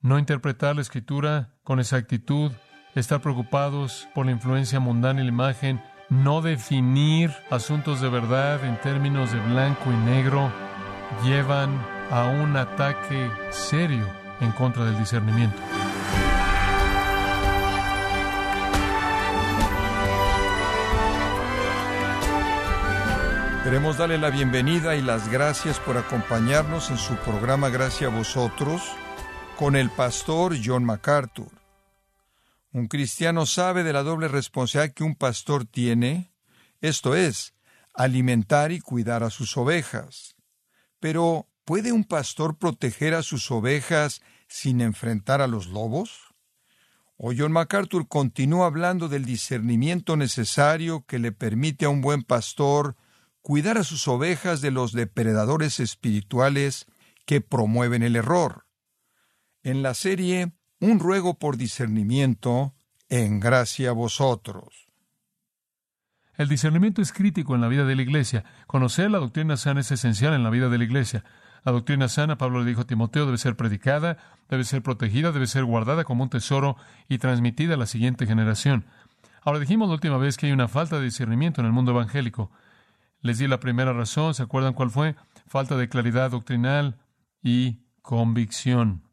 No interpretar la escritura con exactitud, estar preocupados por la influencia mundana y la imagen, no definir asuntos de verdad en términos de blanco y negro, llevan a un ataque serio en contra del discernimiento. Queremos darle la bienvenida y las gracias por acompañarnos en su programa Gracia a vosotros con el pastor John MacArthur. Un cristiano sabe de la doble responsabilidad que un pastor tiene, esto es, alimentar y cuidar a sus ovejas. Pero, ¿puede un pastor proteger a sus ovejas sin enfrentar a los lobos? O John MacArthur continúa hablando del discernimiento necesario que le permite a un buen pastor cuidar a sus ovejas de los depredadores espirituales que promueven el error. En la serie Un ruego por discernimiento, en gracia a vosotros. El discernimiento es crítico en la vida de la iglesia. Conocer la doctrina sana es esencial en la vida de la iglesia. La doctrina sana, Pablo le dijo a Timoteo, debe ser predicada, debe ser protegida, debe ser guardada como un tesoro y transmitida a la siguiente generación. Ahora dijimos la última vez que hay una falta de discernimiento en el mundo evangélico. Les di la primera razón, ¿se acuerdan cuál fue? Falta de claridad doctrinal y convicción.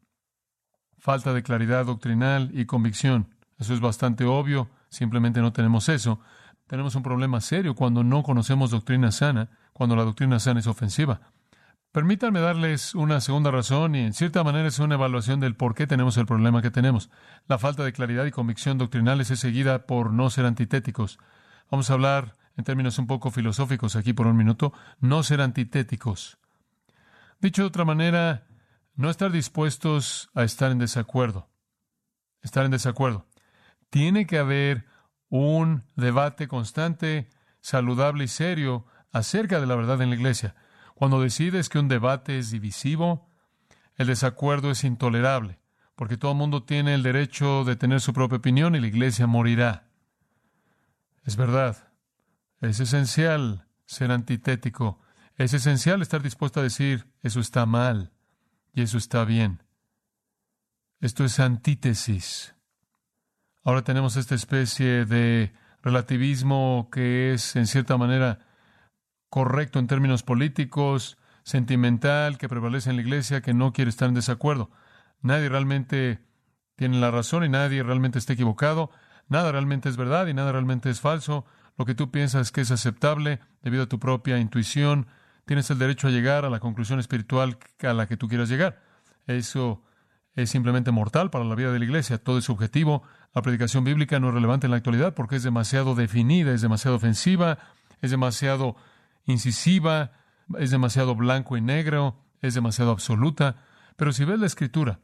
Falta de claridad doctrinal y convicción. Eso es bastante obvio, simplemente no tenemos eso. Tenemos un problema serio cuando no conocemos doctrina sana, cuando la doctrina sana es ofensiva. Permítanme darles una segunda razón y en cierta manera es una evaluación del por qué tenemos el problema que tenemos. La falta de claridad y convicción doctrinales es seguida por no ser antitéticos. Vamos a hablar en términos un poco filosóficos aquí por un minuto, no ser antitéticos. Dicho de otra manera, no estar dispuestos a estar en desacuerdo. Estar en desacuerdo. Tiene que haber un debate constante, saludable y serio acerca de la verdad en la iglesia. Cuando decides que un debate es divisivo, el desacuerdo es intolerable, porque todo el mundo tiene el derecho de tener su propia opinión y la iglesia morirá. Es verdad. Es esencial ser antitético. Es esencial estar dispuesto a decir, eso está mal y eso está bien. Esto es antítesis. Ahora tenemos esta especie de relativismo que es, en cierta manera, correcto en términos políticos, sentimental, que prevalece en la iglesia, que no quiere estar en desacuerdo. Nadie realmente tiene la razón y nadie realmente está equivocado. Nada realmente es verdad y nada realmente es falso lo que tú piensas que es aceptable debido a tu propia intuición, tienes el derecho a llegar a la conclusión espiritual a la que tú quieras llegar. Eso es simplemente mortal para la vida de la iglesia. Todo es subjetivo. La predicación bíblica no es relevante en la actualidad porque es demasiado definida, es demasiado ofensiva, es demasiado incisiva, es demasiado blanco y negro, es demasiado absoluta. Pero si ves la escritura,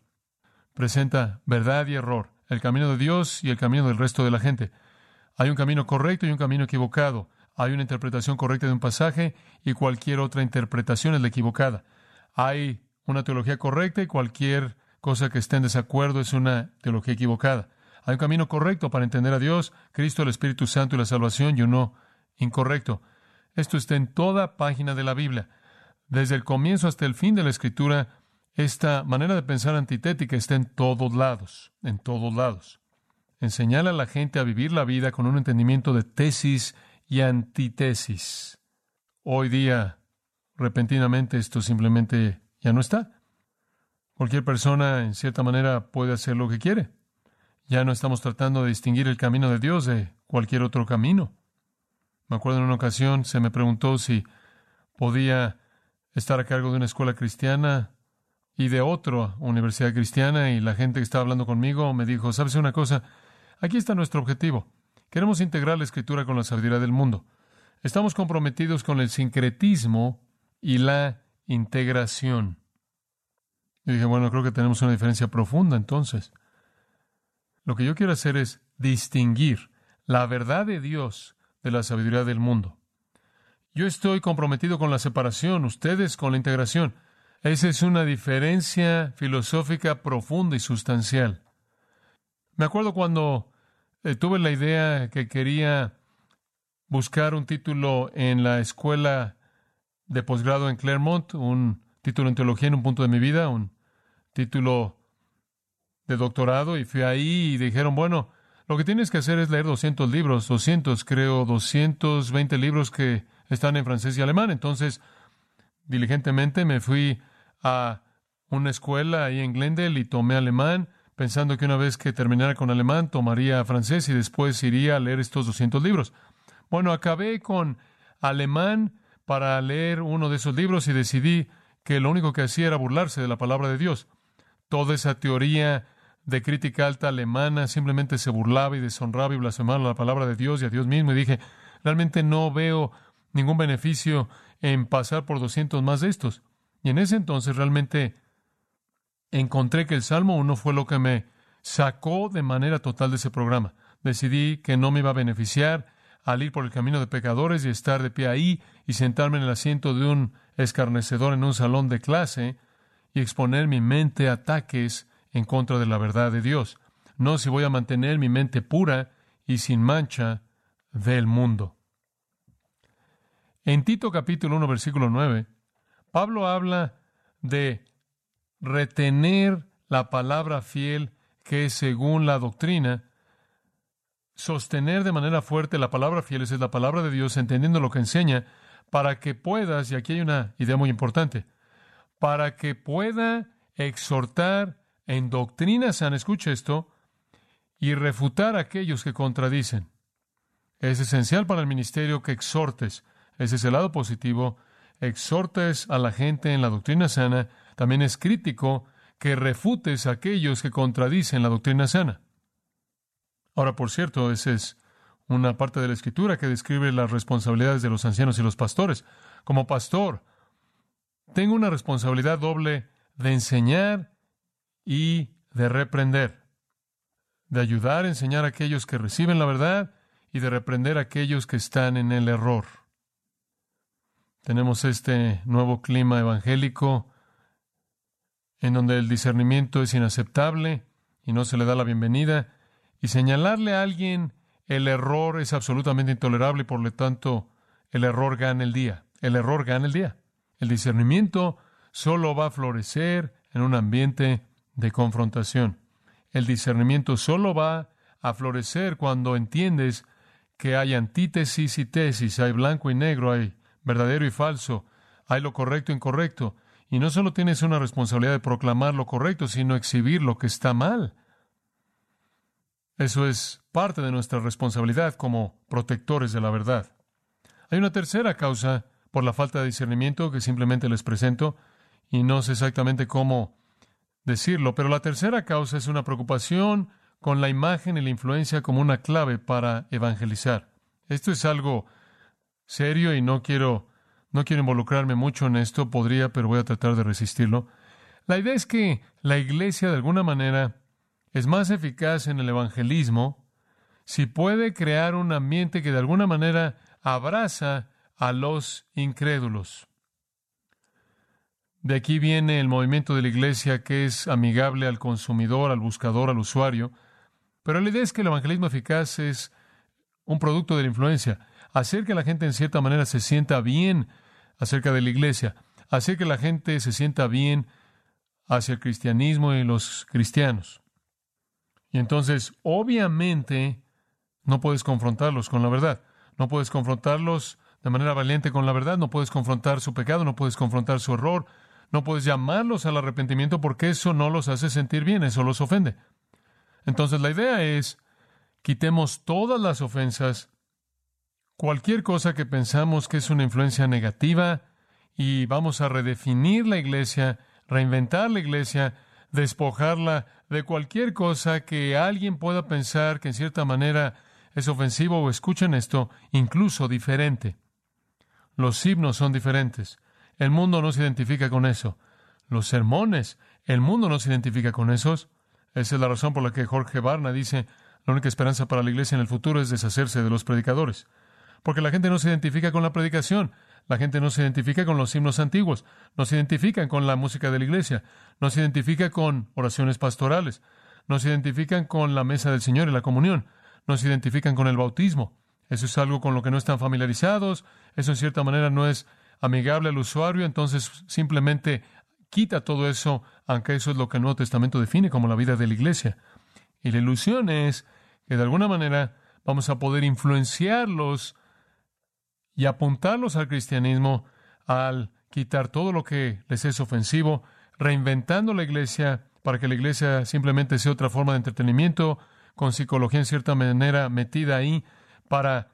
presenta verdad y error, el camino de Dios y el camino del resto de la gente. Hay un camino correcto y un camino equivocado. Hay una interpretación correcta de un pasaje y cualquier otra interpretación es la equivocada. Hay una teología correcta y cualquier cosa que esté en desacuerdo es una teología equivocada. Hay un camino correcto para entender a Dios, Cristo, el Espíritu Santo y la salvación y uno incorrecto. Esto está en toda página de la Biblia. Desde el comienzo hasta el fin de la Escritura, esta manera de pensar antitética está en todos lados, en todos lados. Enseñar a la gente a vivir la vida con un entendimiento de tesis y antitesis. Hoy día, repentinamente, esto simplemente ya no está. Cualquier persona, en cierta manera, puede hacer lo que quiere. Ya no estamos tratando de distinguir el camino de Dios de cualquier otro camino. Me acuerdo en una ocasión se me preguntó si podía estar a cargo de una escuela cristiana y de otra universidad cristiana y la gente que estaba hablando conmigo me dijo, ¿sabes una cosa? Aquí está nuestro objetivo. Queremos integrar la escritura con la sabiduría del mundo. Estamos comprometidos con el sincretismo y la integración. Y dije, bueno, creo que tenemos una diferencia profunda entonces. Lo que yo quiero hacer es distinguir la verdad de Dios de la sabiduría del mundo. Yo estoy comprometido con la separación, ustedes con la integración. Esa es una diferencia filosófica profunda y sustancial. Me acuerdo cuando eh, tuve la idea que quería buscar un título en la escuela de posgrado en Claremont, un título en teología en un punto de mi vida, un título de doctorado, y fui ahí y dijeron, bueno, lo que tienes que hacer es leer 200 libros, 200, creo, 220 libros que están en francés y alemán. Entonces, diligentemente me fui a una escuela ahí en Glendale y tomé alemán, pensando que una vez que terminara con alemán tomaría francés y después iría a leer estos 200 libros. Bueno, acabé con alemán para leer uno de esos libros y decidí que lo único que hacía era burlarse de la palabra de Dios. Toda esa teoría de crítica alta alemana simplemente se burlaba y deshonraba y blasfemaba la palabra de Dios y a Dios mismo. Y dije, realmente no veo ningún beneficio en pasar por 200 más de estos. Y en ese entonces realmente encontré que el Salmo 1 fue lo que me sacó de manera total de ese programa. Decidí que no me iba a beneficiar al ir por el camino de pecadores y estar de pie ahí y sentarme en el asiento de un escarnecedor en un salón de clase y exponer mi mente a ataques en contra de la verdad de Dios. No si voy a mantener mi mente pura y sin mancha del mundo. En Tito capítulo 1 versículo 9, Pablo habla de retener la palabra fiel que es según la doctrina, sostener de manera fuerte la palabra fiel, es la palabra de Dios, entendiendo lo que enseña, para que puedas, y aquí hay una idea muy importante, para que pueda exhortar en doctrina sana, escuche esto, y refutar a aquellos que contradicen. Es esencial para el ministerio que exhortes. Ese es el lado positivo. Exhortes a la gente en la doctrina sana. También es crítico que refutes a aquellos que contradicen la doctrina sana. Ahora, por cierto, esa es una parte de la escritura que describe las responsabilidades de los ancianos y los pastores. Como pastor, tengo una responsabilidad doble de enseñar y de reprender, de ayudar a enseñar a aquellos que reciben la verdad y de reprender a aquellos que están en el error. Tenemos este nuevo clima evangélico en donde el discernimiento es inaceptable y no se le da la bienvenida, y señalarle a alguien el error es absolutamente intolerable y por lo tanto el error gana el día. El error gana el día. El discernimiento solo va a florecer en un ambiente de confrontación. El discernimiento solo va a florecer cuando entiendes que hay antítesis y tesis, hay blanco y negro, hay verdadero y falso, hay lo correcto e incorrecto. Y no solo tienes una responsabilidad de proclamar lo correcto, sino exhibir lo que está mal. Eso es parte de nuestra responsabilidad como protectores de la verdad. Hay una tercera causa por la falta de discernimiento que simplemente les presento y no sé exactamente cómo decirlo, pero la tercera causa es una preocupación con la imagen y la influencia como una clave para evangelizar. Esto es algo serio y no quiero no quiero involucrarme mucho en esto, podría, pero voy a tratar de resistirlo. La idea es que la iglesia de alguna manera es más eficaz en el evangelismo si puede crear un ambiente que de alguna manera abraza a los incrédulos. De aquí viene el movimiento de la iglesia que es amigable al consumidor, al buscador, al usuario. Pero la idea es que el evangelismo eficaz es un producto de la influencia. Hacer que la gente en cierta manera se sienta bien acerca de la iglesia. Hacer que la gente se sienta bien hacia el cristianismo y los cristianos. Y entonces, obviamente, no puedes confrontarlos con la verdad. No puedes confrontarlos de manera valiente con la verdad. No puedes confrontar su pecado. No puedes confrontar su error No puedes llamarlos al arrepentimiento porque eso no los hace sentir bien, eso los ofende. Entonces la idea es, quitemos todas las ofensas, cualquier cosa que pensamos que es una influencia negativa, y vamos a redefinir la iglesia, reinventar la iglesia, despojarla de cualquier cosa que alguien pueda pensar que en cierta manera es ofensivo o escuchen esto, incluso diferente. Los himnos son diferentes. El mundo no se identifica con eso. Los sermones, el mundo no se identifica con esos. Esa es la razón por la que Jorge Barna dice, la única esperanza para la iglesia en el futuro es deshacerse de los predicadores. Porque la gente no se identifica con la predicación. La gente no se identifica con los himnos antiguos, no se identifican con la música de la iglesia, no se identifica con oraciones pastorales, no se identifican con la mesa del Señor y la comunión, no se identifican con el bautismo. Eso es algo con lo que no están familiarizados, eso en cierta manera no es amigable al usuario, entonces simplemente quita todo eso, aunque eso es lo que el Nuevo Testamento define como la vida de la iglesia. Y la ilusión es que de alguna manera vamos a poder influenciarlos y apuntarlos al cristianismo al quitar todo lo que les es ofensivo, reinventando la iglesia para que la iglesia simplemente sea otra forma de entretenimiento, con psicología en cierta manera metida ahí, para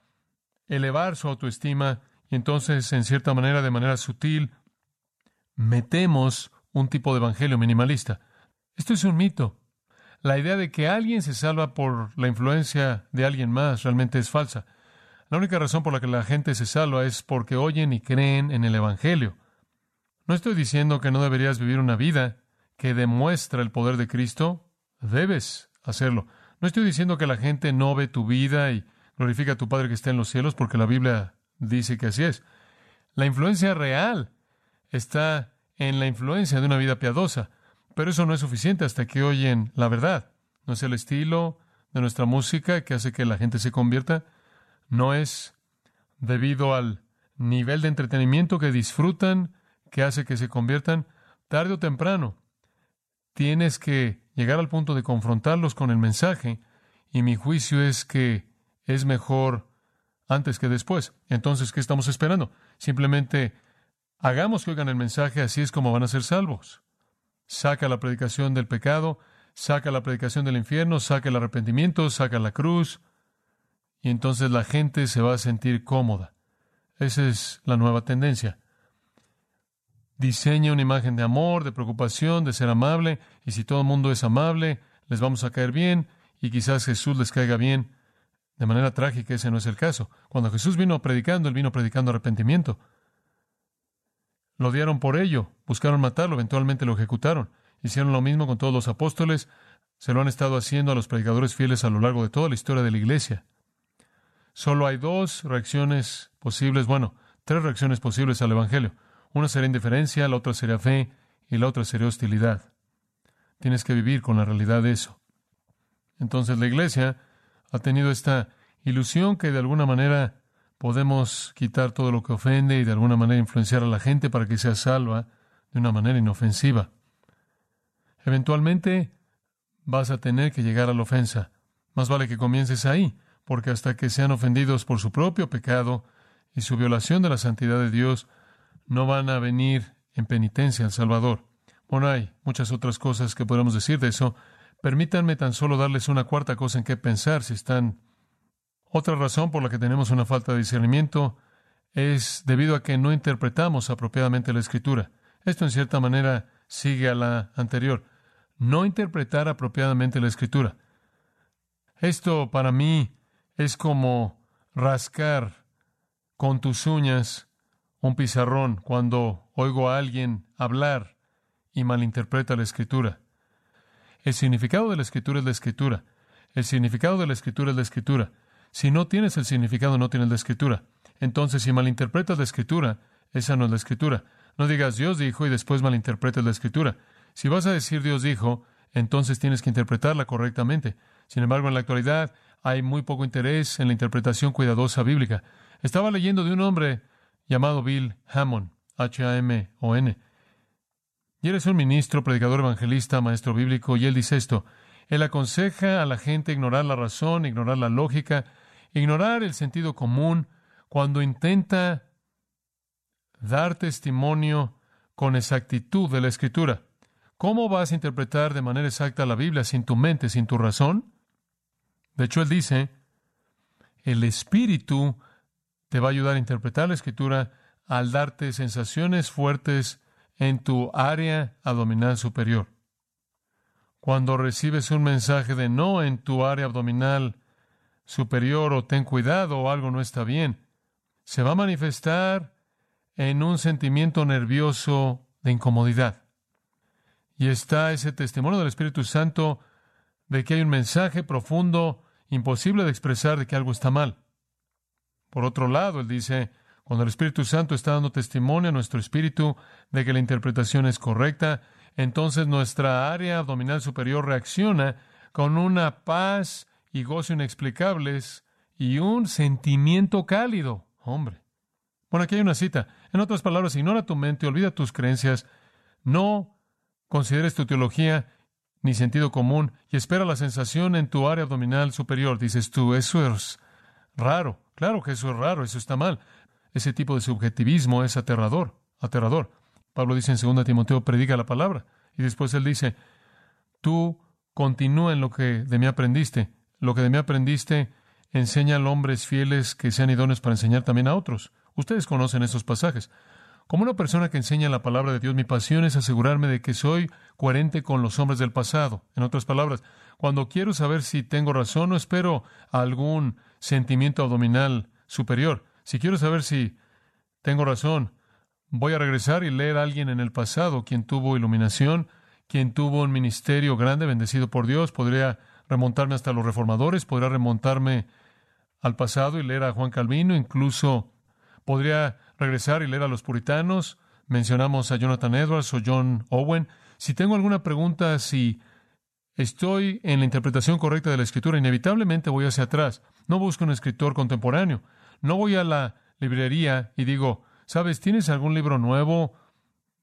elevar su autoestima y entonces, en cierta manera, de manera sutil, metemos un tipo de evangelio minimalista. Esto es un mito. La idea de que alguien se salva por la influencia de alguien más realmente es falsa. La única razón por la que la gente se salva es porque oyen y creen en el Evangelio. No estoy diciendo que no deberías vivir una vida que demuestra el poder de Cristo. Debes hacerlo. No estoy diciendo que la gente no ve tu vida y glorifica a tu Padre que está en los cielos, porque la Biblia dice que así es. La influencia real está en la influencia de una vida piadosa, pero eso no es suficiente hasta que oyen la verdad. No es el estilo de nuestra música que hace que la gente se convierta, no es debido al nivel de entretenimiento que disfrutan, que hace que se conviertan tarde o temprano. Tienes que llegar al punto de confrontarlos con el mensaje y mi juicio es que es mejor antes que después. Entonces, ¿qué estamos esperando? Simplemente hagamos que oigan el mensaje, así es como van a ser salvos. Saca la predicación del pecado, saca la predicación del infierno, saca el arrepentimiento, saca la cruz, y entonces la gente se va a sentir cómoda. Esa es la nueva tendencia. Diseña una imagen de amor, de preocupación, de ser amable, y si todo el mundo es amable, les vamos a caer bien, y quizás Jesús les caiga bien. De manera trágica, ese no es el caso. Cuando Jesús vino predicando, él vino predicando arrepentimiento. Lo odiaron por ello, buscaron matarlo, eventualmente lo ejecutaron. Hicieron lo mismo con todos los apóstoles, se lo han estado haciendo a los predicadores fieles a lo largo de toda la historia de la iglesia. Solo hay dos reacciones posibles, bueno, tres reacciones posibles al Evangelio. Una sería indiferencia, la otra sería fe y la otra sería hostilidad. Tienes que vivir con la realidad de eso. Entonces la iglesia ha tenido esta ilusión que de alguna manera podemos quitar todo lo que ofende y de alguna manera influenciar a la gente para que sea salva de una manera inofensiva. Eventualmente vas a tener que llegar a la ofensa. Más vale que comiences ahí porque hasta que sean ofendidos por su propio pecado y su violación de la santidad de Dios, no van a venir en penitencia al Salvador. Bueno, hay muchas otras cosas que podemos decir de eso. Permítanme tan solo darles una cuarta cosa en qué pensar si están. Otra razón por la que tenemos una falta de discernimiento es debido a que no interpretamos apropiadamente la Escritura. Esto en cierta manera sigue a la anterior. No interpretar apropiadamente la Escritura. Esto para mí es como rascar con tus uñas un pizarrón cuando oigo a alguien hablar y malinterpreta la escritura. El significado de la escritura es la escritura. El significado de la escritura es la escritura. Si no tienes el significado, no tienes la escritura. Entonces, si malinterpretas la escritura, esa no es la escritura. No digas Dios dijo y después malinterpretes la escritura. Si vas a decir Dios dijo, entonces tienes que interpretarla correctamente. Sin embargo, en la actualidad, hay muy poco interés en la interpretación cuidadosa bíblica. Estaba leyendo de un hombre llamado Bill Hammond, H-A-M-O-N. Y él es un ministro, predicador evangelista, maestro bíblico, y él dice esto. Él aconseja a la gente ignorar la razón, ignorar la lógica, ignorar el sentido común cuando intenta dar testimonio con exactitud de la Escritura. ¿Cómo vas a interpretar de manera exacta la Biblia sin tu mente, sin tu razón? De hecho, él dice, el Espíritu te va a ayudar a interpretar la Escritura al darte sensaciones fuertes en tu área abdominal superior. Cuando recibes un mensaje de no en tu área abdominal superior o ten cuidado o algo no está bien, se va a manifestar en un sentimiento nervioso de incomodidad. Y está ese testimonio del Espíritu Santo de que hay un mensaje profundo, imposible de expresar de que algo está mal. Por otro lado, él dice, cuando el Espíritu Santo está dando testimonio a nuestro espíritu de que la interpretación es correcta, entonces nuestra área abdominal superior reacciona con una paz y gozo inexplicables y un sentimiento cálido. Hombre. Bueno, aquí hay una cita. En otras palabras, ignora tu mente, olvida tus creencias, no consideres tu teología ni sentido común y espera la sensación en tu área abdominal superior. Dices tú, eso es raro. Claro que eso es raro, eso está mal. Ese tipo de subjetivismo es aterrador, aterrador. Pablo dice en 2 Timoteo, predica la palabra. Y después él dice, tú continúa en lo que de mí aprendiste. Lo que de mí aprendiste, enseña a hombres fieles que sean idóneos para enseñar también a otros. Ustedes conocen esos pasajes. Como una persona que enseña la palabra de Dios, mi pasión es asegurarme de que soy coherente con los hombres del pasado. En otras palabras, cuando quiero saber si tengo razón, no espero algún sentimiento abdominal superior. Si quiero saber si tengo razón, voy a regresar y leer a alguien en el pasado quien tuvo iluminación, quien tuvo un ministerio grande, bendecido por Dios. Podría remontarme hasta los reformadores, podría remontarme al pasado y leer a Juan Calvino, incluso podría regresar y leer a los puritanos. Mencionamos a Jonathan Edwards o John Owen. Si tengo alguna pregunta, si estoy en la interpretación correcta de la escritura, inevitablemente voy hacia atrás. No busco un escritor contemporáneo. No voy a la librería y digo, ¿sabes? ¿Tienes algún libro nuevo?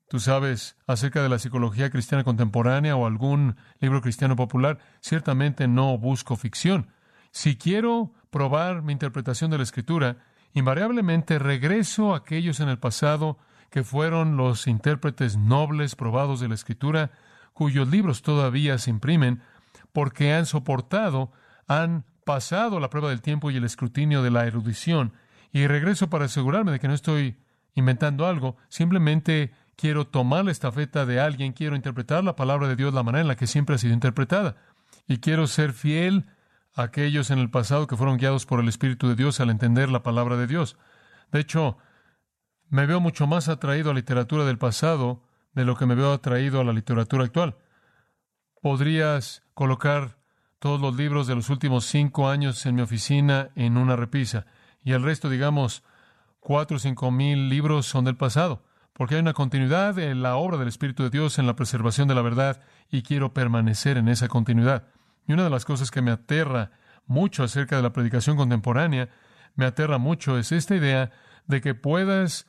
Tú sabes, acerca de la psicología cristiana contemporánea o algún libro cristiano popular, ciertamente no busco ficción. Si quiero probar mi interpretación de la escritura, invariablemente regreso a aquellos en el pasado que fueron los intérpretes nobles probados de la escritura, cuyos libros todavía se imprimen, porque han soportado, han pasado la prueba del tiempo y el escrutinio de la erudición, y regreso para asegurarme de que no estoy inventando algo, simplemente quiero tomar la estafeta de alguien, quiero interpretar la palabra de Dios la manera en la que siempre ha sido interpretada, y quiero ser fiel aquellos en el pasado que fueron guiados por el Espíritu de Dios al entender la palabra de Dios. De hecho, me veo mucho más atraído a la literatura del pasado de lo que me veo atraído a la literatura actual. Podrías colocar todos los libros de los últimos cinco años en mi oficina en una repisa. Y el resto, digamos, cuatro o cinco mil libros son del pasado. Porque hay una continuidad en la obra del Espíritu de Dios en la preservación de la verdad y quiero permanecer en esa continuidad. Y una de las cosas que me aterra mucho acerca de la predicación contemporánea, me aterra mucho, es esta idea de que puedas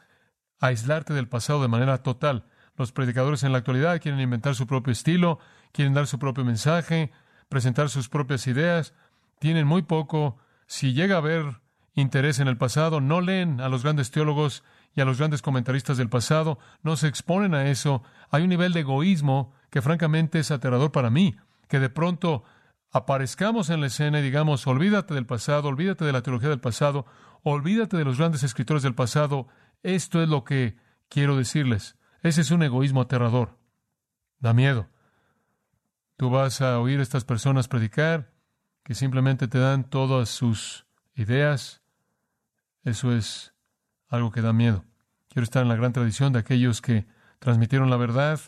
aislarte del pasado de manera total. Los predicadores en la actualidad quieren inventar su propio estilo, quieren dar su propio mensaje, presentar sus propias ideas, tienen muy poco, si llega a haber interés en el pasado, no leen a los grandes teólogos y a los grandes comentaristas del pasado, no se exponen a eso. Hay un nivel de egoísmo que francamente es aterrador para mí, que de pronto aparezcamos en la escena y digamos, olvídate del pasado, olvídate de la teología del pasado, olvídate de los grandes escritores del pasado, esto es lo que quiero decirles. Ese es un egoísmo aterrador. Da miedo. Tú vas a oír a estas personas predicar, que simplemente te dan todas sus ideas. Eso es algo que da miedo. Quiero estar en la gran tradición de aquellos que transmitieron la verdad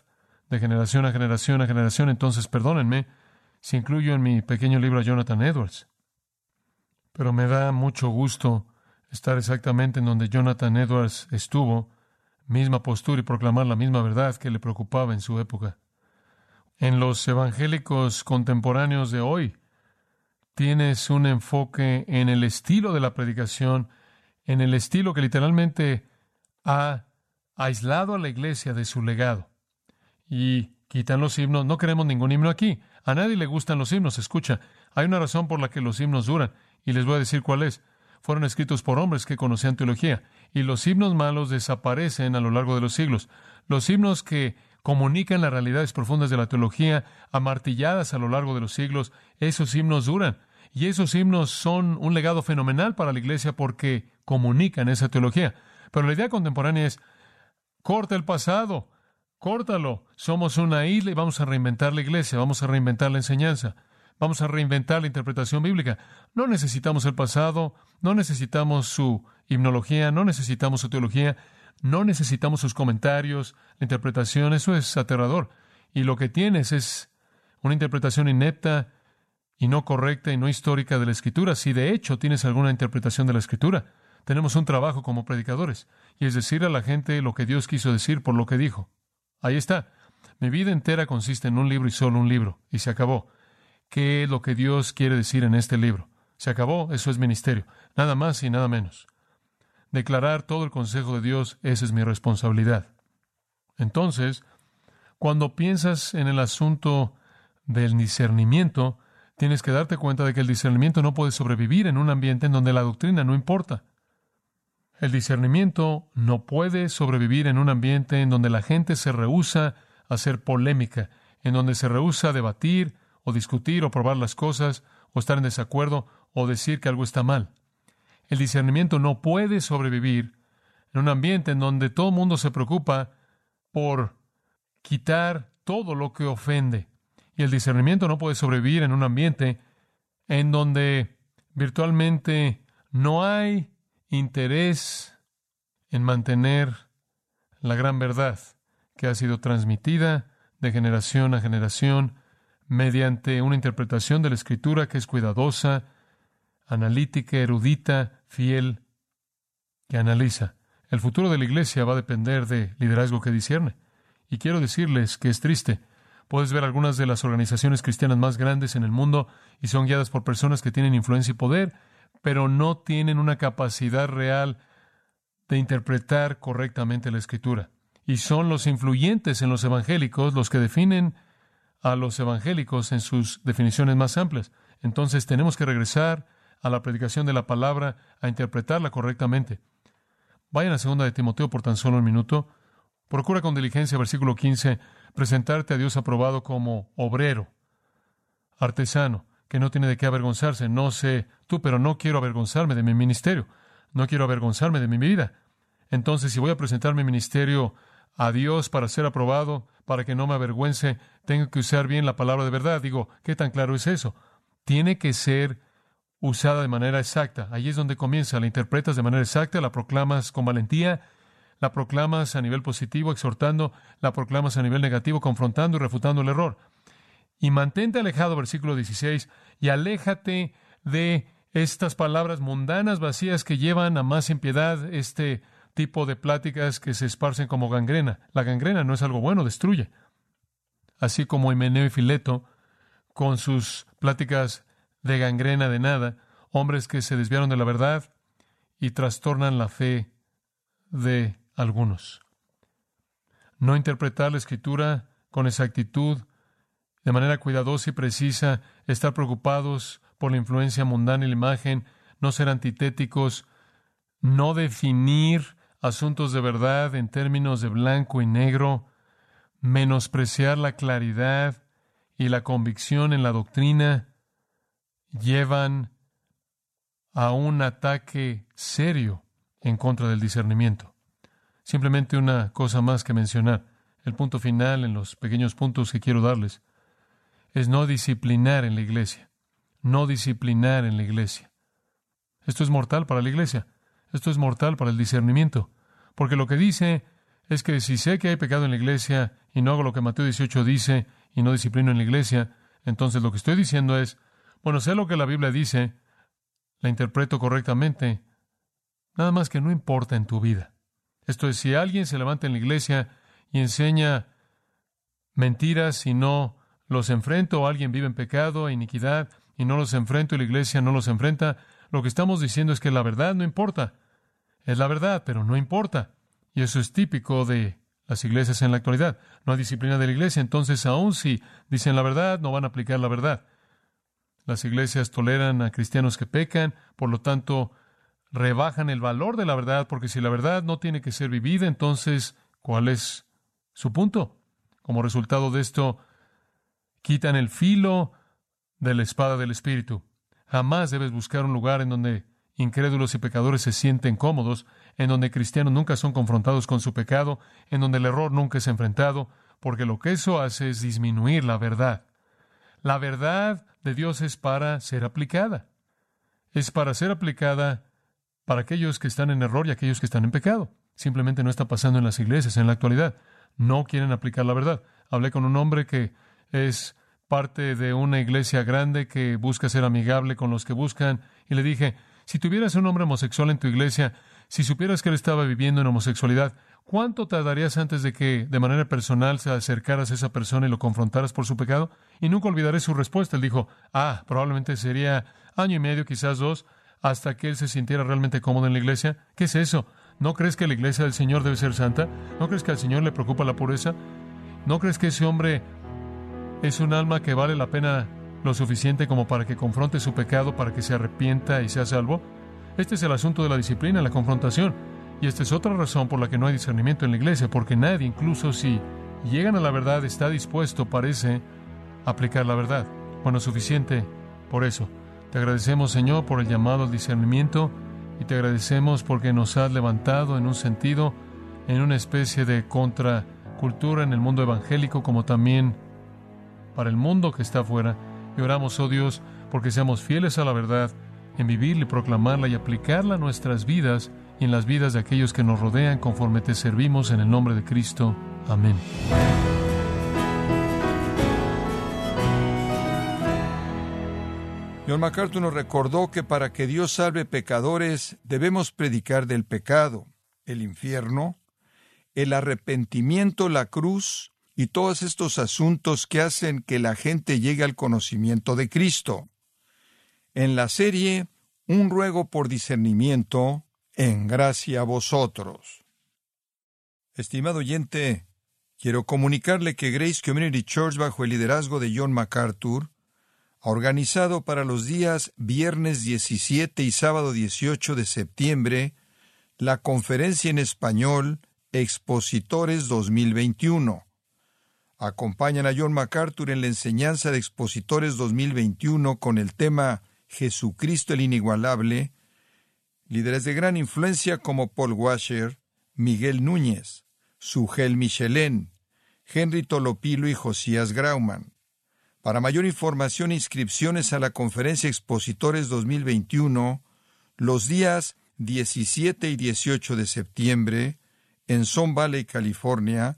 de generación a generación a generación. Entonces, perdónenme si incluyo en mi pequeño libro a Jonathan Edwards. Pero me da mucho gusto estar exactamente en donde Jonathan Edwards estuvo, misma postura y proclamar la misma verdad que le preocupaba en su época en los evangélicos contemporáneos de hoy. Tienes un enfoque en el estilo de la predicación, en el estilo que literalmente ha aislado a la iglesia de su legado. Y quitan los himnos. No queremos ningún himno aquí. A nadie le gustan los himnos. Escucha, hay una razón por la que los himnos duran, y les voy a decir cuál es. Fueron escritos por hombres que conocían teología, y los himnos malos desaparecen a lo largo de los siglos. Los himnos que comunican las realidades profundas de la teología, amartilladas a lo largo de los siglos, esos himnos duran. Y esos himnos son un legado fenomenal para la iglesia porque comunican esa teología. Pero la idea contemporánea es, corta el pasado, córtalo. Somos una isla y vamos a reinventar la iglesia, vamos a reinventar la enseñanza, vamos a reinventar la interpretación bíblica. No necesitamos el pasado, no necesitamos su himnología, no necesitamos su teología, no necesitamos sus comentarios, la interpretación, eso es aterrador. Y lo que tienes es una interpretación inepta y no correcta y no histórica de la escritura. Si de hecho tienes alguna interpretación de la escritura, tenemos un trabajo como predicadores, y es decir a la gente lo que Dios quiso decir por lo que dijo. Ahí está. Mi vida entera consiste en un libro y solo un libro, y se acabó. ¿Qué es lo que Dios quiere decir en este libro? Se acabó, eso es ministerio, nada más y nada menos. Declarar todo el consejo de Dios, esa es mi responsabilidad. Entonces, cuando piensas en el asunto del discernimiento, tienes que darte cuenta de que el discernimiento no puede sobrevivir en un ambiente en donde la doctrina no importa. El discernimiento no puede sobrevivir en un ambiente en donde la gente se rehúsa a hacer polémica, en donde se rehúsa a debatir o discutir o probar las cosas o estar en desacuerdo o decir que algo está mal. El discernimiento no puede sobrevivir en un ambiente en donde todo el mundo se preocupa por quitar todo lo que ofende. Y el discernimiento no puede sobrevivir en un ambiente en donde virtualmente no hay interés en mantener la gran verdad que ha sido transmitida de generación a generación mediante una interpretación de la escritura que es cuidadosa, analítica, erudita, fiel, que analiza. El futuro de la iglesia va a depender de liderazgo que discierne. Y quiero decirles que es triste. Puedes ver algunas de las organizaciones cristianas más grandes en el mundo y son guiadas por personas que tienen influencia y poder, pero no tienen una capacidad real de interpretar correctamente la escritura. Y son los influyentes en los evangélicos los que definen a los evangélicos en sus definiciones más amplias. Entonces tenemos que regresar a la predicación de la palabra, a interpretarla correctamente. Vayan a segunda de Timoteo por tan solo un minuto. Procura con diligencia, versículo 15, presentarte a Dios aprobado como obrero, artesano, que no tiene de qué avergonzarse. No sé tú, pero no quiero avergonzarme de mi ministerio. No quiero avergonzarme de mi vida. Entonces, si voy a presentar mi ministerio a Dios para ser aprobado, para que no me avergüence, tengo que usar bien la palabra de verdad. Digo, ¿qué tan claro es eso? Tiene que ser usada de manera exacta. Ahí es donde comienza. La interpretas de manera exacta, la proclamas con valentía, la proclamas a nivel positivo, exhortando, la proclamas a nivel negativo, confrontando y refutando el error. Y mantente alejado, versículo 16, y aléjate de estas palabras mundanas vacías que llevan a más impiedad este tipo de pláticas que se esparcen como gangrena. La gangrena no es algo bueno, destruye. Así como Himeneo y Fileto, con sus pláticas de gangrena de nada, hombres que se desviaron de la verdad y trastornan la fe de algunos. No interpretar la escritura con exactitud, de manera cuidadosa y precisa, estar preocupados por la influencia mundana y la imagen, no ser antitéticos, no definir asuntos de verdad en términos de blanco y negro, menospreciar la claridad y la convicción en la doctrina, llevan a un ataque serio en contra del discernimiento. Simplemente una cosa más que mencionar. El punto final en los pequeños puntos que quiero darles es no disciplinar en la iglesia. No disciplinar en la iglesia. Esto es mortal para la iglesia. Esto es mortal para el discernimiento. Porque lo que dice es que si sé que hay pecado en la iglesia y no hago lo que Mateo 18 dice y no disciplino en la iglesia, entonces lo que estoy diciendo es, bueno, sé lo que la Biblia dice, la interpreto correctamente, nada más que no importa en tu vida. Esto es, si alguien se levanta en la iglesia y enseña mentiras y no los enfrento, alguien vive en pecado e iniquidad y no los enfrento y la iglesia no los enfrenta, lo que estamos diciendo es que la verdad no importa. Es la verdad, pero no importa. Y eso es típico de las iglesias en la actualidad. No hay disciplina de la iglesia, entonces aun si dicen la verdad, no van a aplicar la verdad. Las iglesias toleran a cristianos que pecan, por lo tanto, rebajan el valor de la verdad, porque si la verdad no tiene que ser vivida, entonces, ¿cuál es su punto. Como resultado de esto, quitan el filo de la espada del Espíritu. Jamás debes buscar un lugar en donde incrédulos y pecadores se sienten cómodos, en donde cristianos nunca son confrontados con su pecado, en donde el error nunca es enfrentado, porque lo que eso hace es disminuir la verdad. La verdad de Dios es para ser aplicada. Es para ser aplicada para aquellos que están en error y aquellos que están en pecado. Simplemente no está pasando en las iglesias en la actualidad. No quieren aplicar la verdad. Hablé con un hombre que es parte de una iglesia grande que busca ser amigable con los que buscan y le dije, si tuvieras un hombre homosexual en tu iglesia, si supieras que él estaba viviendo en homosexualidad, ¿cuánto tardarías antes de que de manera personal se acercaras a esa persona y lo confrontaras por su pecado? Y nunca olvidaré su respuesta. Él dijo, ah, probablemente sería año y medio, quizás dos, hasta que él se sintiera realmente cómodo en la iglesia. ¿Qué es eso? ¿No crees que la iglesia del Señor debe ser santa? ¿No crees que al Señor le preocupa la pureza? ¿No crees que ese hombre es un alma que vale la pena lo suficiente como para que confronte su pecado, para que se arrepienta y sea salvo? Este es el asunto de la disciplina, la confrontación. Y esta es otra razón por la que no hay discernimiento en la iglesia, porque nadie, incluso si llegan a la verdad, está dispuesto, parece, a aplicar la verdad. Bueno, suficiente por eso. Te agradecemos, Señor, por el llamado al discernimiento y te agradecemos porque nos has levantado en un sentido, en una especie de contracultura en el mundo evangélico, como también para el mundo que está afuera. Y oramos, oh Dios, porque seamos fieles a la verdad, en vivirla y proclamarla y aplicarla a nuestras vidas y en las vidas de aquellos que nos rodean conforme te servimos en el nombre de Cristo. Amén. John MacArthur nos recordó que para que Dios salve pecadores debemos predicar del pecado, el infierno, el arrepentimiento, la cruz y todos estos asuntos que hacen que la gente llegue al conocimiento de Cristo. En la serie Un ruego por discernimiento, en gracia a vosotros. Estimado oyente, quiero comunicarle que Grace Community Church, bajo el liderazgo de John MacArthur, ha organizado para los días viernes 17 y sábado 18 de septiembre la conferencia en español Expositores 2021 acompañan a John MacArthur en la enseñanza de Expositores 2021 con el tema Jesucristo el Inigualable, líderes de gran influencia como Paul Washer, Miguel Núñez, Sugel Michelén, Henry Tolopilo y Josías Grauman. Para mayor información e inscripciones a la conferencia Expositores 2021, los días 17 y 18 de septiembre, en Son Valley, California,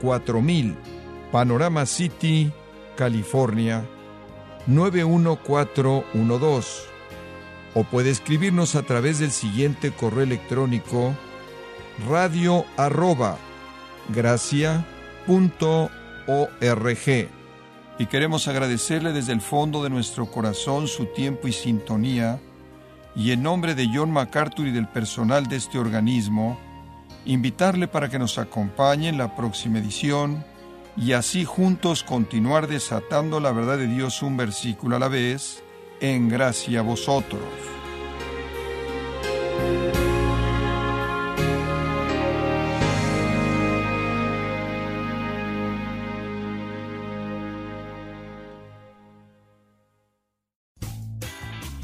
4000, Panorama City, California, 91412. O puede escribirnos a través del siguiente correo electrónico radio arroba Y queremos agradecerle desde el fondo de nuestro corazón su tiempo y sintonía, y en nombre de John MacArthur y del personal de este organismo, invitarle para que nos acompañe en la próxima edición y así juntos continuar desatando la verdad de Dios un versículo a la vez, en gracia a vosotros.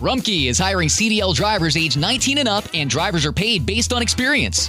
Rumkey is hiring CDL drivers age 19 and up, and drivers are paid based on experience.